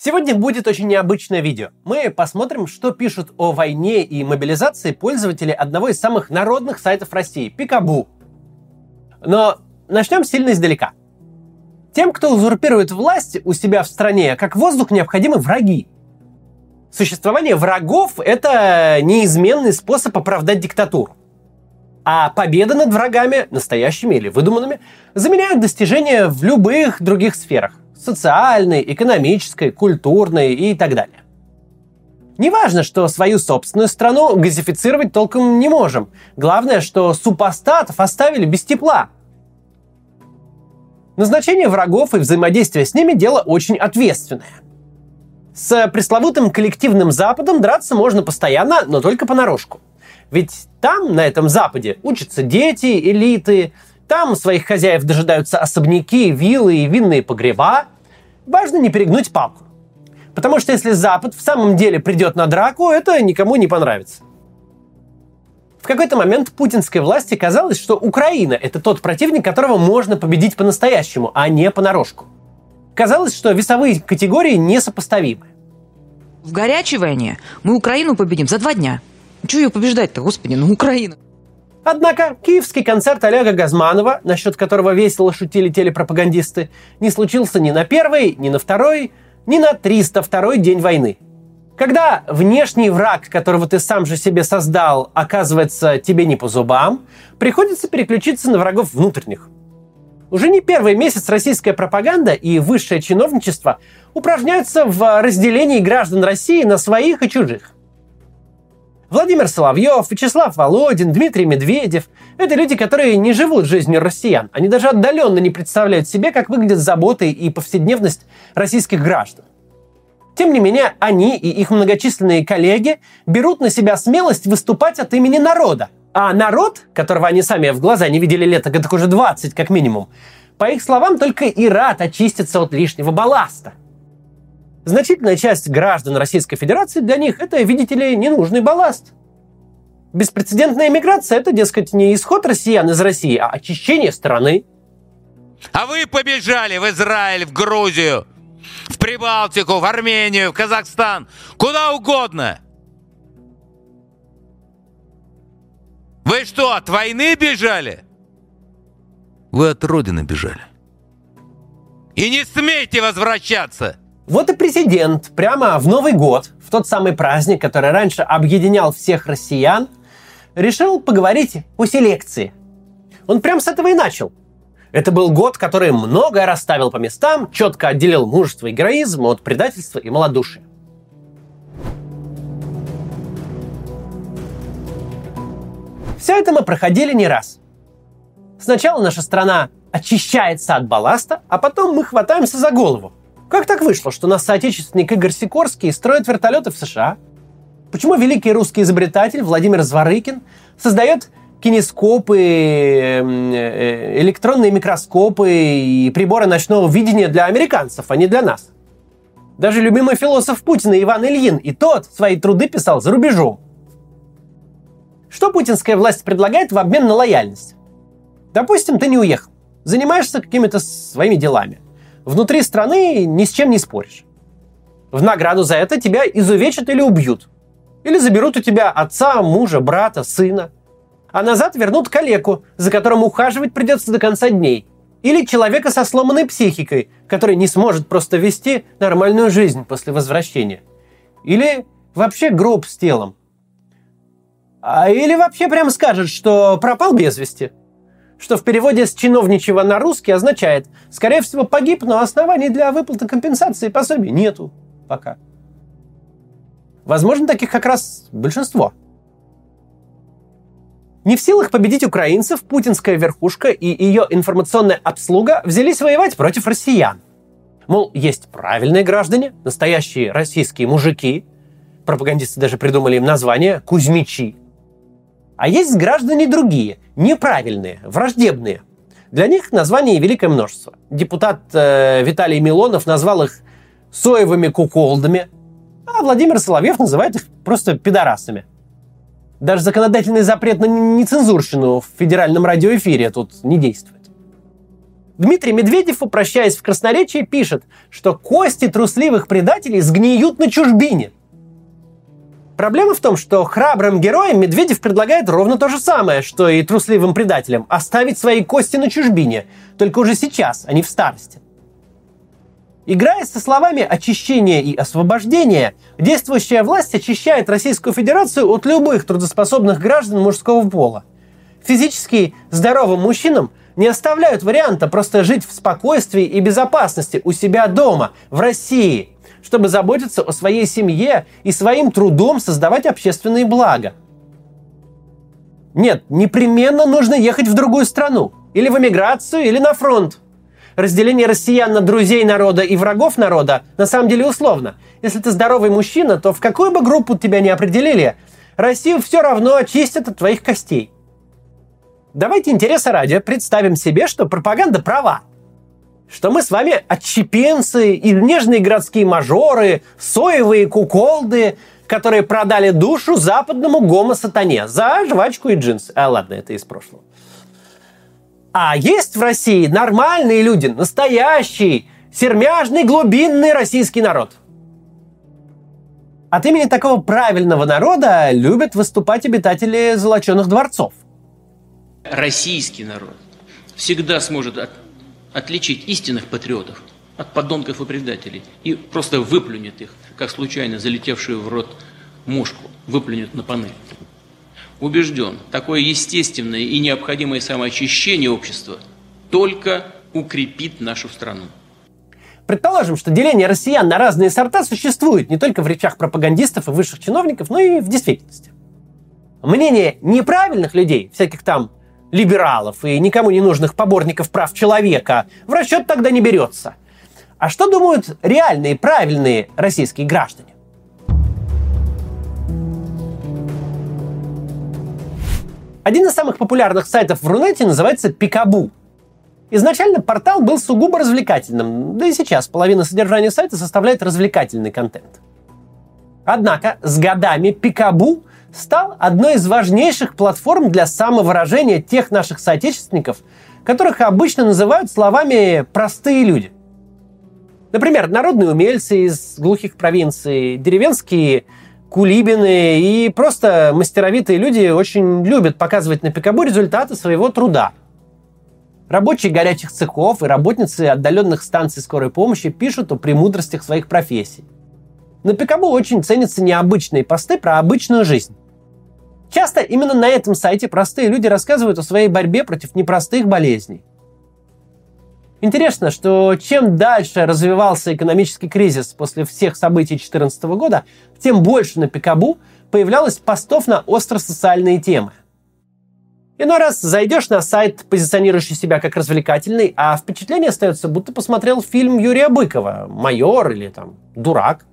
Сегодня будет очень необычное видео. Мы посмотрим, что пишут о войне и мобилизации пользователи одного из самых народных сайтов России – Пикабу. Но начнем сильно издалека. Тем, кто узурпирует власть у себя в стране, как воздух необходимы враги. Существование врагов – это неизменный способ оправдать диктатуру. А победа над врагами, настоящими или выдуманными, заменяют достижения в любых других сферах социальной, экономической, культурной и так далее. Неважно, что свою собственную страну газифицировать толком не можем. Главное, что супостатов оставили без тепла. Назначение врагов и взаимодействие с ними – дело очень ответственное. С пресловутым коллективным Западом драться можно постоянно, но только понарошку. Ведь там, на этом Западе, учатся дети, элиты, там своих хозяев дожидаются особняки, виллы и винные погреба. Важно не перегнуть палку. Потому что если Запад в самом деле придет на драку, это никому не понравится. В какой-то момент путинской власти казалось, что Украина – это тот противник, которого можно победить по-настоящему, а не понарошку. Казалось, что весовые категории несопоставимы. В горячей войне мы Украину победим за два дня. Чего ее побеждать-то, господи, ну Украина. Однако киевский концерт Олега Газманова, насчет которого весело шутили телепропагандисты, не случился ни на первый, ни на второй, ни на 302 день войны. Когда внешний враг, которого ты сам же себе создал, оказывается тебе не по зубам, приходится переключиться на врагов внутренних. Уже не первый месяц российская пропаганда и высшее чиновничество упражняются в разделении граждан России на своих и чужих. Владимир Соловьев, Вячеслав Володин, Дмитрий Медведев – это люди, которые не живут жизнью россиян. Они даже отдаленно не представляют себе, как выглядят заботы и повседневность российских граждан. Тем не менее, они и их многочисленные коллеги берут на себя смелость выступать от имени народа. А народ, которого они сами в глаза не видели лето, так уже 20 как минимум, по их словам, только и рад очиститься от лишнего балласта – Значительная часть граждан Российской Федерации для них это, видите ли, ненужный балласт. Беспрецедентная миграция – это, дескать, не исход россиян из России, а очищение страны. А вы побежали в Израиль, в Грузию, в Прибалтику, в Армению, в Казахстан, куда угодно. Вы что, от войны бежали? Вы от Родины бежали. И не смейте возвращаться! Вот и президент прямо в Новый год, в тот самый праздник, который раньше объединял всех россиян, решил поговорить о селекции. Он прям с этого и начал. Это был год, который многое расставил по местам, четко отделил мужество и героизм от предательства и малодушия. Все это мы проходили не раз. Сначала наша страна очищается от балласта, а потом мы хватаемся за голову. Как так вышло, что наш соотечественник Игорь Сикорский строит вертолеты в США? Почему великий русский изобретатель Владимир Зворыкин создает кинескопы, эм, э, электронные микроскопы и приборы ночного видения для американцев, а не для нас? Даже любимый философ Путина Иван Ильин и тот свои труды писал за рубежом. Что путинская власть предлагает в обмен на лояльность? Допустим, ты не уехал, занимаешься какими-то своими делами – Внутри страны ни с чем не споришь. В награду за это тебя изувечат или убьют. Или заберут у тебя отца, мужа, брата, сына. А назад вернут калеку, за которым ухаживать придется до конца дней. Или человека со сломанной психикой, который не сможет просто вести нормальную жизнь после возвращения. Или вообще гроб с телом. А или вообще прям скажет, что пропал без вести – что в переводе с чиновничьего на русский означает «скорее всего погиб, но оснований для выплаты компенсации и пособий нету пока». Возможно, таких как раз большинство. Не в силах победить украинцев, путинская верхушка и ее информационная обслуга взялись воевать против россиян. Мол, есть правильные граждане, настоящие российские мужики, пропагандисты даже придумали им название «кузьмичи», а есть граждане другие, неправильные, враждебные. Для них названий великое множество. Депутат э, Виталий Милонов назвал их соевыми куколдами, а Владимир Соловьев называет их просто пидорасами. Даже законодательный запрет на нецензурщину в федеральном радиоэфире тут не действует. Дмитрий Медведев, упрощаясь в красноречии, пишет, что кости трусливых предателей сгниют на чужбине. Проблема в том, что храбрым героям Медведев предлагает ровно то же самое, что и трусливым предателям – оставить свои кости на чужбине, только уже сейчас, а не в старости. Играя со словами «очищение» и «освобождение», действующая власть очищает Российскую Федерацию от любых трудоспособных граждан мужского пола. Физически здоровым мужчинам не оставляют варианта просто жить в спокойствии и безопасности у себя дома, в России, чтобы заботиться о своей семье и своим трудом создавать общественные блага. Нет, непременно нужно ехать в другую страну. Или в эмиграцию, или на фронт. Разделение россиян на друзей народа и врагов народа на самом деле условно. Если ты здоровый мужчина, то в какую бы группу тебя не определили, Россию все равно очистят от твоих костей. Давайте интереса ради представим себе, что пропаганда права. Что мы с вами отщепенцы и нежные городские мажоры, соевые куколды, которые продали душу западному гомо-сатане за жвачку и джинсы. А ладно, это из прошлого. А есть в России нормальные люди, настоящий, сермяжный, глубинный российский народ. От имени такого правильного народа любят выступать обитатели золоченых дворцов – российский народ всегда сможет отличить истинных патриотов от подонков и предателей и просто выплюнет их, как случайно залетевшую в рот мушку, выплюнет на панель. Убежден, такое естественное и необходимое самоочищение общества только укрепит нашу страну. Предположим, что деление россиян на разные сорта существует не только в речах пропагандистов и высших чиновников, но и в действительности. Мнение неправильных людей, всяких там либералов и никому не нужных поборников прав человека в расчет тогда не берется. А что думают реальные, правильные российские граждане? Один из самых популярных сайтов в Рунете называется Пикабу. Изначально портал был сугубо развлекательным, да и сейчас половина содержания сайта составляет развлекательный контент. Однако с годами Пикабу стал одной из важнейших платформ для самовыражения тех наших соотечественников, которых обычно называют словами «простые люди». Например, народные умельцы из глухих провинций, деревенские кулибины и просто мастеровитые люди очень любят показывать на Пикабу результаты своего труда. Рабочие горячих цехов и работницы отдаленных станций скорой помощи пишут о премудростях своих профессий. На Пикабу очень ценятся необычные посты про обычную жизнь. Часто именно на этом сайте простые люди рассказывают о своей борьбе против непростых болезней. Интересно, что чем дальше развивался экономический кризис после всех событий 2014 года, тем больше на Пикабу появлялось постов на остро-социальные темы. Иной раз зайдешь на сайт, позиционирующий себя как развлекательный, а впечатление остается, будто посмотрел фильм Юрия Быкова «Майор» или там «Дурак».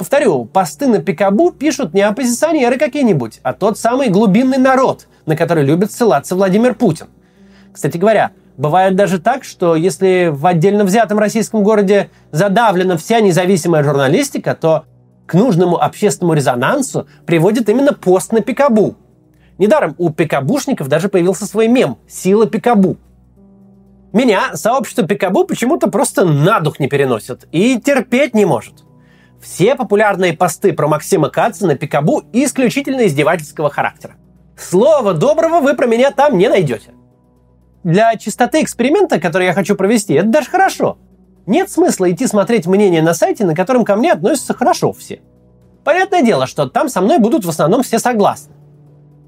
Повторю, посты на Пикабу пишут не оппозиционеры какие-нибудь, а тот самый глубинный народ, на который любит ссылаться Владимир Путин. Кстати говоря, бывает даже так, что если в отдельно взятом российском городе задавлена вся независимая журналистика, то к нужному общественному резонансу приводит именно пост на Пикабу. Недаром у пикабушников даже появился свой мем «Сила Пикабу». Меня сообщество Пикабу почему-то просто на дух не переносит и терпеть не может – все популярные посты про Максима Каца на Пикабу исключительно издевательского характера. Слова доброго вы про меня там не найдете. Для чистоты эксперимента, который я хочу провести, это даже хорошо. Нет смысла идти смотреть мнение на сайте, на котором ко мне относятся хорошо все. Понятное дело, что там со мной будут в основном все согласны.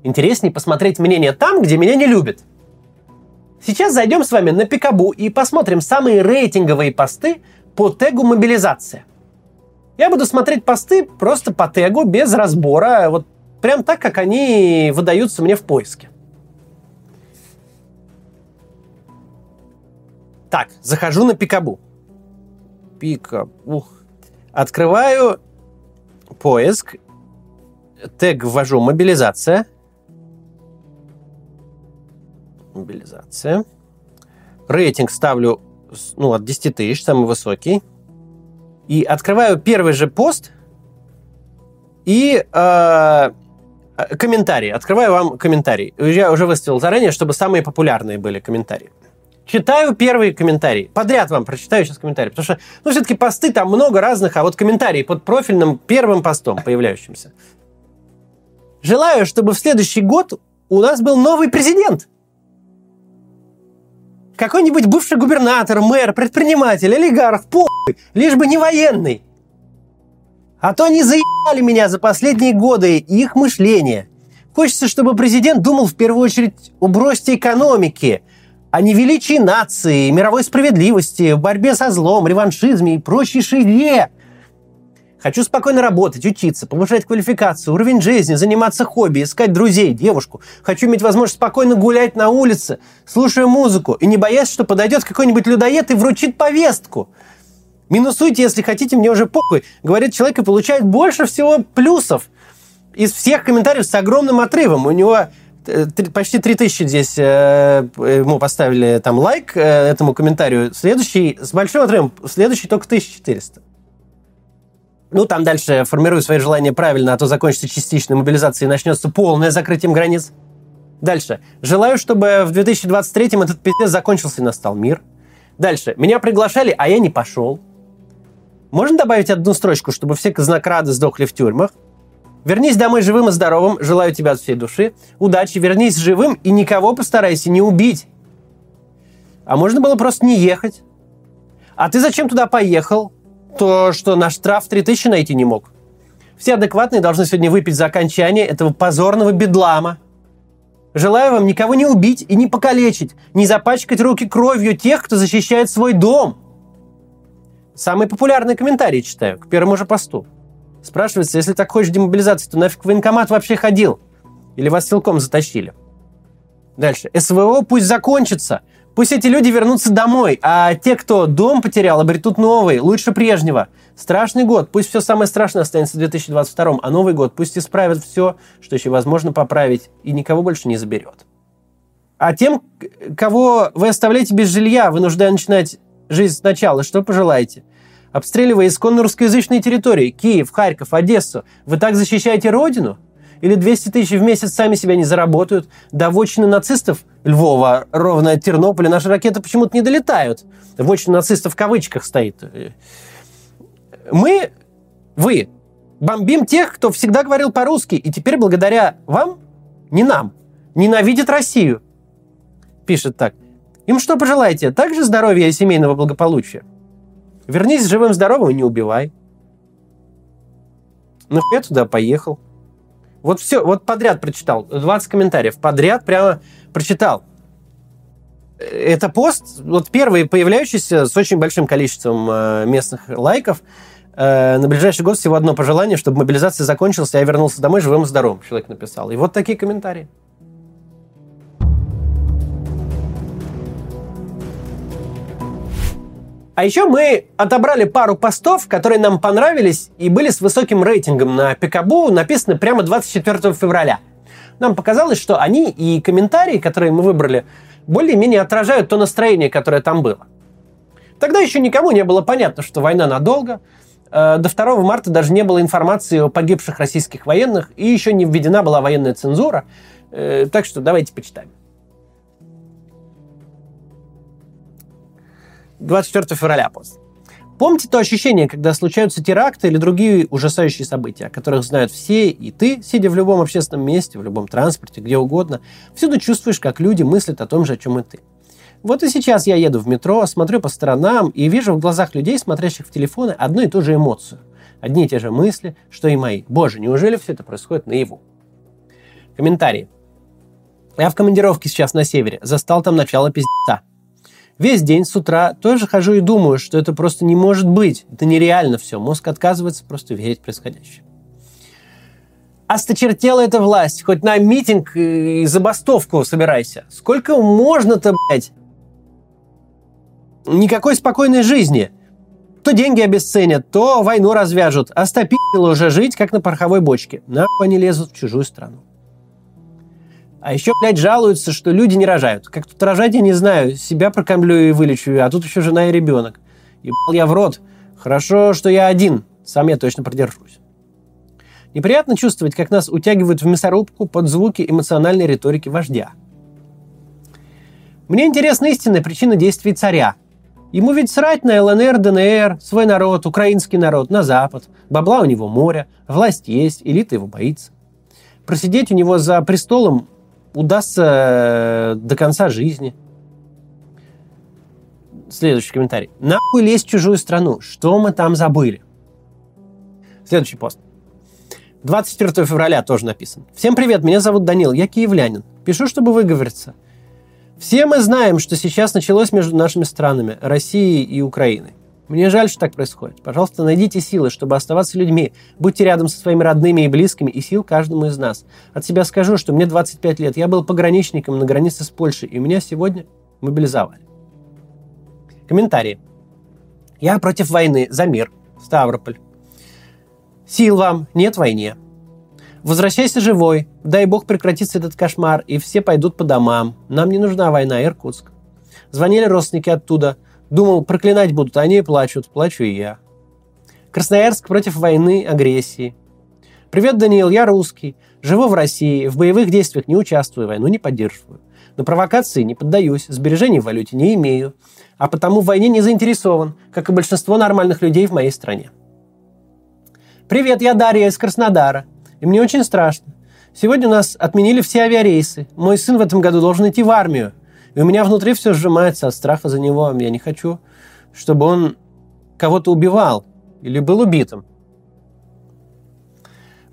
Интереснее посмотреть мнение там, где меня не любят. Сейчас зайдем с вами на Пикабу и посмотрим самые рейтинговые посты по тегу мобилизация. Я буду смотреть посты просто по тегу, без разбора, вот прям так, как они выдаются мне в поиске. Так, захожу на Пикабу. Пикабу. Открываю поиск. Тег ввожу мобилизация. Мобилизация. Рейтинг ставлю ну, от 10 тысяч, самый высокий. И открываю первый же пост и э, комментарии. Открываю вам комментарий. Я уже выставил заранее, чтобы самые популярные были комментарии. Читаю первые комментарии. Подряд вам прочитаю сейчас комментарии. Потому что, ну, все-таки посты там много разных, а вот комментарии под профильным первым постом появляющимся. Желаю, чтобы в следующий год у нас был новый президент. Какой-нибудь бывший губернатор, мэр, предприниматель, олигарх, похуй, лишь бы не военный. А то они заебали меня за последние годы и их мышление. Хочется, чтобы президент думал в первую очередь об росте экономики, а не величии нации, мировой справедливости, борьбе со злом, реваншизме и прочей шире. Хочу спокойно работать, учиться, повышать квалификацию, уровень жизни, заниматься хобби, искать друзей, девушку. Хочу иметь возможность спокойно гулять на улице, слушая музыку, и не боясь, что подойдет какой-нибудь людоед и вручит повестку. Минусуйте, если хотите, мне уже похуй. Говорит человек и получает больше всего плюсов из всех комментариев с огромным отрывом. У него Э, почти 3000 здесь э, ему поставили там лайк э, этому комментарию. Следующий, с большим отрывом, следующий только 1400. Ну, там дальше формирую свои желания правильно, а то закончится частичная мобилизация и начнется полное закрытием границ. Дальше. Желаю, чтобы в 2023 этот пиздец закончился и настал мир. Дальше. Меня приглашали, а я не пошел. Можно добавить одну строчку, чтобы все казнокрады сдохли в тюрьмах? Вернись домой живым и здоровым. Желаю тебя от всей души. Удачи. Вернись живым и никого постарайся не убить. А можно было просто не ехать. А ты зачем туда поехал? То, что наш штраф 3000 найти не мог. Все адекватные должны сегодня выпить за окончание этого позорного бедлама. Желаю вам никого не убить и не покалечить, не запачкать руки кровью тех, кто защищает свой дом. Самый популярный комментарий читаю к первому же посту. Спрашивается, если так хочешь демобилизации, то нафиг в военкомат вообще ходил? Или вас силком затащили? Дальше. СВО пусть закончится. Пусть эти люди вернутся домой, а те, кто дом потерял, обретут новый, лучше прежнего. Страшный год. Пусть все самое страшное останется в 2022, а Новый год пусть исправит все, что еще возможно поправить, и никого больше не заберет. А тем, кого вы оставляете без жилья, вынуждая начинать жизнь сначала, что пожелаете? обстреливая исконно русскоязычные территории, Киев, Харьков, Одессу, вы так защищаете родину? Или 200 тысяч в месяц сами себя не заработают? До вотчины нацистов Львова, ровно Тернополя, наши ракеты почему-то не долетают. Вотчина нацистов в кавычках стоит. Мы, вы, бомбим тех, кто всегда говорил по-русски, и теперь благодаря вам, не нам, ненавидит Россию. Пишет так. Им что пожелаете? Также здоровья и семейного благополучия? Вернись живым-здоровым и не убивай. Ну, я туда поехал. Вот все, вот подряд прочитал. 20 комментариев. Подряд прямо прочитал. Это пост, вот первый появляющийся с очень большим количеством э, местных лайков. Э, на ближайший год всего одно пожелание, чтобы мобилизация закончилась, а я вернулся домой живым и здоровым, человек написал. И вот такие комментарии. А еще мы отобрали пару постов, которые нам понравились и были с высоким рейтингом на Пикабу, написаны прямо 24 февраля. Нам показалось, что они и комментарии, которые мы выбрали, более-менее отражают то настроение, которое там было. Тогда еще никому не было понятно, что война надолго. Э, до 2 марта даже не было информации о погибших российских военных, и еще не введена была военная цензура. Э, так что давайте почитаем. 24 февраля пост. Помните то ощущение, когда случаются теракты или другие ужасающие события, о которых знают все, и ты, сидя в любом общественном месте, в любом транспорте, где угодно, всюду чувствуешь, как люди мыслят о том же, о чем и ты. Вот и сейчас я еду в метро, смотрю по сторонам и вижу в глазах людей, смотрящих в телефоны, одну и ту же эмоцию. Одни и те же мысли, что и мои. Боже, неужели все это происходит наяву? Комментарии. Я в командировке сейчас на севере. Застал там начало пиздеца. Весь день с утра тоже хожу и думаю, что это просто не может быть. Это нереально все. Мозг отказывается просто верить в происходящее. Осточертела эта власть. Хоть на митинг и забастовку собирайся. Сколько можно-то, блядь? Никакой спокойной жизни. То деньги обесценят, то войну развяжут. А стопило уже жить, как на пороховой бочке. Нахуй они лезут в чужую страну. А еще, блядь, жалуются, что люди не рожают. Как тут рожать, я не знаю. Себя прокормлю и вылечу, а тут еще жена и ребенок. Ебал я в рот. Хорошо, что я один. Сам я точно продержусь. Неприятно чувствовать, как нас утягивают в мясорубку под звуки эмоциональной риторики вождя. Мне интересна истинная причина действий царя. Ему ведь срать на ЛНР, ДНР, свой народ, украинский народ, на Запад. Бабла у него море, власть есть, элита его боится. Просидеть у него за престолом удастся э, до конца жизни. Следующий комментарий. Нахуй лезть в чужую страну? Что мы там забыли? Следующий пост. 24 февраля тоже написан. Всем привет, меня зовут Данил, я киевлянин. Пишу, чтобы выговориться. Все мы знаем, что сейчас началось между нашими странами, Россией и Украиной. Мне жаль, что так происходит. Пожалуйста, найдите силы, чтобы оставаться людьми. Будьте рядом со своими родными и близкими, и сил каждому из нас. От себя скажу, что мне 25 лет. Я был пограничником на границе с Польшей, и меня сегодня мобилизовали. Комментарии. Я против войны. За мир. Ставрополь. Сил вам. Нет войне. Возвращайся живой. Дай бог прекратится этот кошмар, и все пойдут по домам. Нам не нужна война, Иркутск. Звонили родственники оттуда. Думал, проклинать будут, они и плачут. Плачу и я. Красноярск против войны, агрессии. Привет, Даниил, я русский. Живу в России, в боевых действиях не участвую, войну не поддерживаю. На провокации не поддаюсь, сбережений в валюте не имею, а потому в войне не заинтересован, как и большинство нормальных людей в моей стране. Привет, я Дарья из Краснодара. И мне очень страшно. Сегодня у нас отменили все авиарейсы. Мой сын в этом году должен идти в армию. И у меня внутри все сжимается от страха за него. Я не хочу, чтобы он кого-то убивал или был убитым.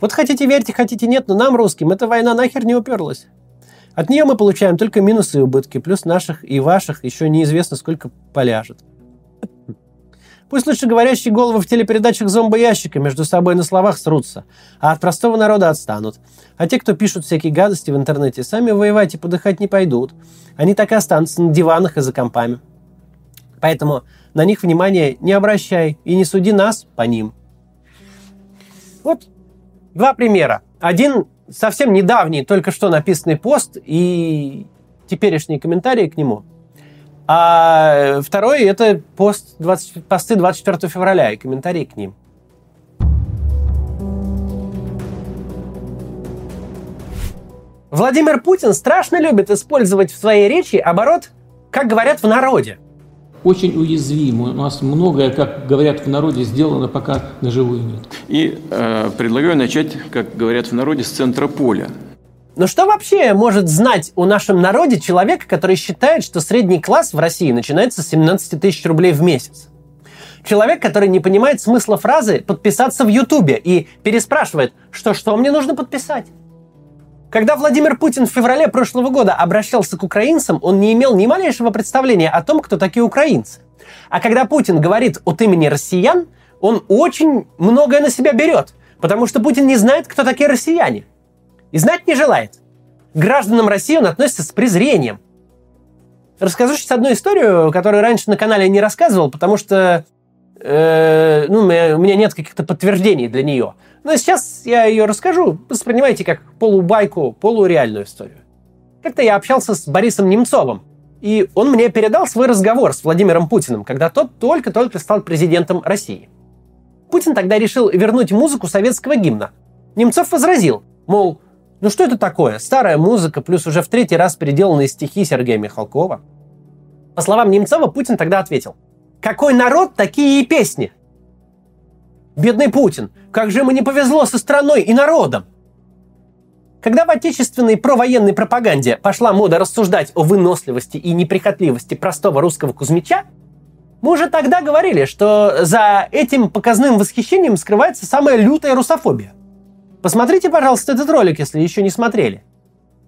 Вот хотите верьте, хотите нет, но нам, русским, эта война нахер не уперлась. От нее мы получаем только минусы и убытки, плюс наших и ваших еще неизвестно сколько поляжет. Пусть лучше говорящие головы в телепередачах зомбоящика между собой на словах срутся, а от простого народа отстанут. А те, кто пишут всякие гадости в интернете, сами воевать и подыхать не пойдут. Они так и останутся на диванах и за компами. Поэтому на них внимания не обращай и не суди нас по ним. Вот два примера. Один совсем недавний, только что написанный пост и теперешние комментарии к нему – а второй – это пост 20, посты 24 февраля и комментарии к ним. Владимир Путин страшно любит использовать в своей речи оборот, как говорят в народе. Очень уязвим. У нас многое, как говорят в народе, сделано, пока наживую нет. И э, предлагаю начать, как говорят в народе, с центра поля. Но что вообще может знать о нашем народе человек, который считает, что средний класс в России начинается с 17 тысяч рублей в месяц? Человек, который не понимает смысла фразы «подписаться в Ютубе» и переспрашивает, что что мне нужно подписать? Когда Владимир Путин в феврале прошлого года обращался к украинцам, он не имел ни малейшего представления о том, кто такие украинцы. А когда Путин говорит от имени россиян, он очень многое на себя берет, потому что Путин не знает, кто такие россияне – и знать не желает. К гражданам России он относится с презрением. Расскажу сейчас одну историю, которую раньше на канале не рассказывал, потому что э, ну, у меня нет каких-то подтверждений для нее. Но сейчас я ее расскажу. Воспринимайте как полубайку, полуреальную историю. Как-то я общался с Борисом Немцовым, и он мне передал свой разговор с Владимиром Путиным, когда тот только-только стал президентом России. Путин тогда решил вернуть музыку советского гимна. Немцов возразил, мол, ну что это такое? Старая музыка, плюс уже в третий раз переделанные стихи Сергея Михалкова. По словам Немцова, Путин тогда ответил. Какой народ, такие и песни. Бедный Путин, как же ему не повезло со страной и народом. Когда в отечественной провоенной пропаганде пошла мода рассуждать о выносливости и неприхотливости простого русского Кузьмича, мы уже тогда говорили, что за этим показным восхищением скрывается самая лютая русофобия. Посмотрите, пожалуйста, этот ролик, если еще не смотрели.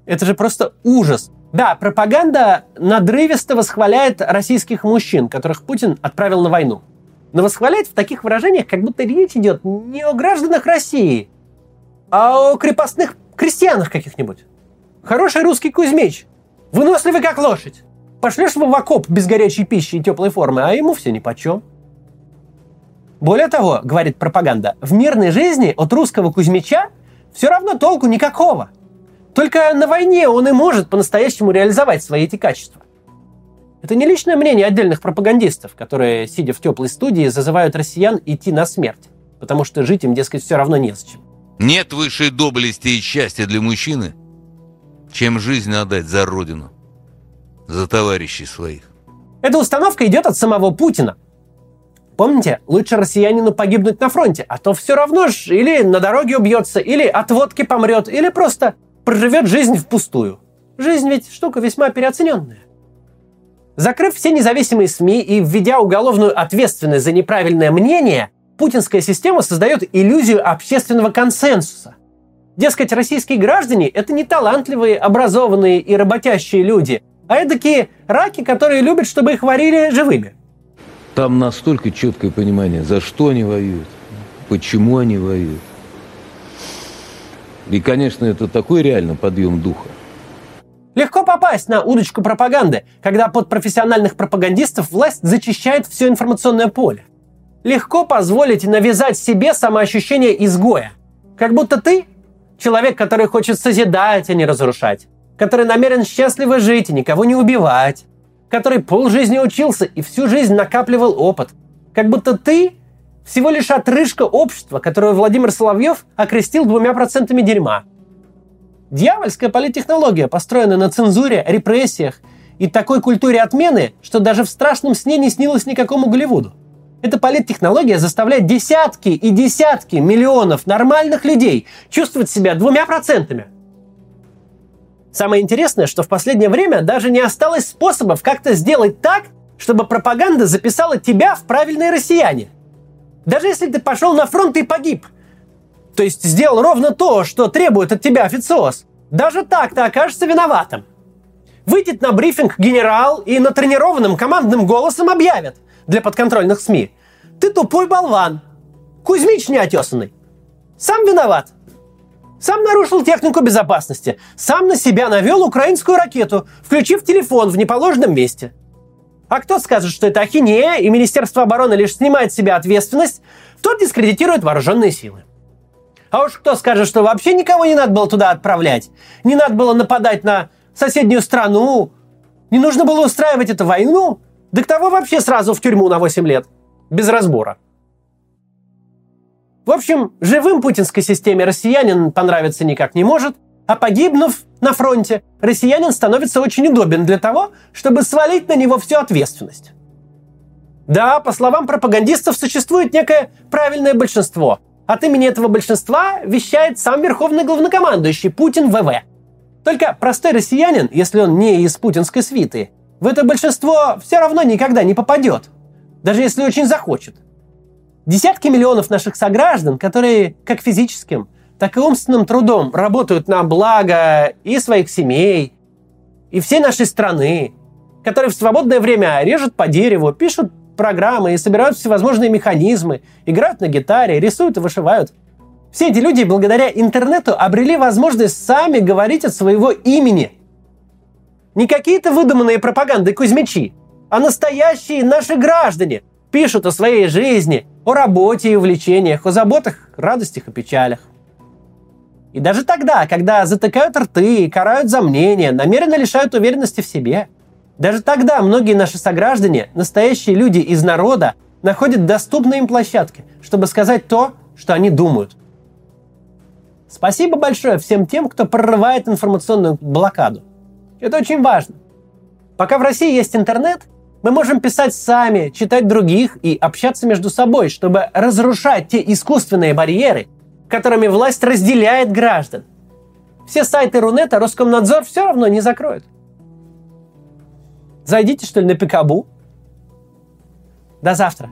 Это же просто ужас. Да, пропаганда надрывисто восхваляет российских мужчин, которых Путин отправил на войну. Но восхваляет в таких выражениях, как будто речь идет не о гражданах России, а о крепостных крестьянах каких-нибудь. Хороший русский Кузьмич, выносливый как лошадь. Пошлешь его в окоп без горячей пищи и теплой формы, а ему все нипочем. Более того, говорит пропаганда, в мирной жизни от русского Кузьмича все равно толку никакого. Только на войне он и может по-настоящему реализовать свои эти качества. Это не личное мнение отдельных пропагандистов, которые, сидя в теплой студии, зазывают россиян идти на смерть, потому что жить им, дескать, все равно незачем. Нет высшей доблести и счастья для мужчины, чем жизнь отдать за родину. за товарищей своих. Эта установка идет от самого Путина. Помните, лучше россиянину погибнуть на фронте, а то все равно ж или на дороге убьется, или от водки помрет, или просто проживет жизнь впустую. Жизнь ведь штука весьма переоцененная. Закрыв все независимые СМИ и введя уголовную ответственность за неправильное мнение, путинская система создает иллюзию общественного консенсуса. Дескать, российские граждане – это не талантливые, образованные и работящие люди, а это такие раки, которые любят, чтобы их варили живыми. Там настолько четкое понимание, за что они воюют, почему они воюют. И, конечно, это такой реально подъем духа. Легко попасть на удочку пропаганды, когда под профессиональных пропагандистов власть зачищает все информационное поле. Легко позволить навязать себе самоощущение изгоя. Как будто ты – человек, который хочет созидать, а не разрушать. Который намерен счастливо жить и никого не убивать. Который полжизни учился и всю жизнь накапливал опыт. Как будто ты – всего лишь отрыжка общества, которую Владимир Соловьев окрестил двумя процентами дерьма – Дьявольская политтехнология, построенная на цензуре, репрессиях и такой культуре отмены, что даже в страшном сне не снилось никакому Голливуду. Эта политтехнология заставляет десятки и десятки миллионов нормальных людей чувствовать себя двумя процентами. Самое интересное, что в последнее время даже не осталось способов как-то сделать так, чтобы пропаганда записала тебя в правильные россияне. Даже если ты пошел на фронт и погиб – то есть сделал ровно то, что требует от тебя официоз, даже так ты окажешься виноватым. Выйдет на брифинг генерал и натренированным командным голосом объявит для подконтрольных СМИ. Ты тупой болван. Кузьмич неотесанный. Сам виноват. Сам нарушил технику безопасности. Сам на себя навел украинскую ракету, включив телефон в неположенном месте. А кто скажет, что это ахинея, и Министерство обороны лишь снимает с себя ответственность, тот дискредитирует вооруженные силы. А уж кто скажет, что вообще никого не надо было туда отправлять? Не надо было нападать на соседнюю страну? Не нужно было устраивать эту войну? Да к того вообще сразу в тюрьму на 8 лет. Без разбора. В общем, живым путинской системе россиянин понравиться никак не может, а погибнув на фронте, россиянин становится очень удобен для того, чтобы свалить на него всю ответственность. Да, по словам пропагандистов, существует некое правильное большинство – от имени этого большинства вещает сам верховный главнокомандующий Путин ВВ. Только простой россиянин, если он не из путинской свиты, в это большинство все равно никогда не попадет. Даже если очень захочет. Десятки миллионов наших сограждан, которые как физическим, так и умственным трудом работают на благо и своих семей, и всей нашей страны, которые в свободное время режут по дереву, пишут программы и собирают всевозможные механизмы, играют на гитаре, рисуют и вышивают. Все эти люди благодаря интернету обрели возможность сами говорить от своего имени. Не какие-то выдуманные пропаганды Кузьмичи, а настоящие наши граждане пишут о своей жизни, о работе и увлечениях, о заботах, радостях и печалях. И даже тогда, когда затыкают рты, карают за мнение, намеренно лишают уверенности в себе – даже тогда многие наши сограждане, настоящие люди из народа, находят доступные им площадки, чтобы сказать то, что они думают. Спасибо большое всем тем, кто прорывает информационную блокаду. Это очень важно. Пока в России есть интернет, мы можем писать сами, читать других и общаться между собой, чтобы разрушать те искусственные барьеры, которыми власть разделяет граждан. Все сайты Рунета Роскомнадзор все равно не закроют. Зайдите, что ли, на Пикабу. До завтра.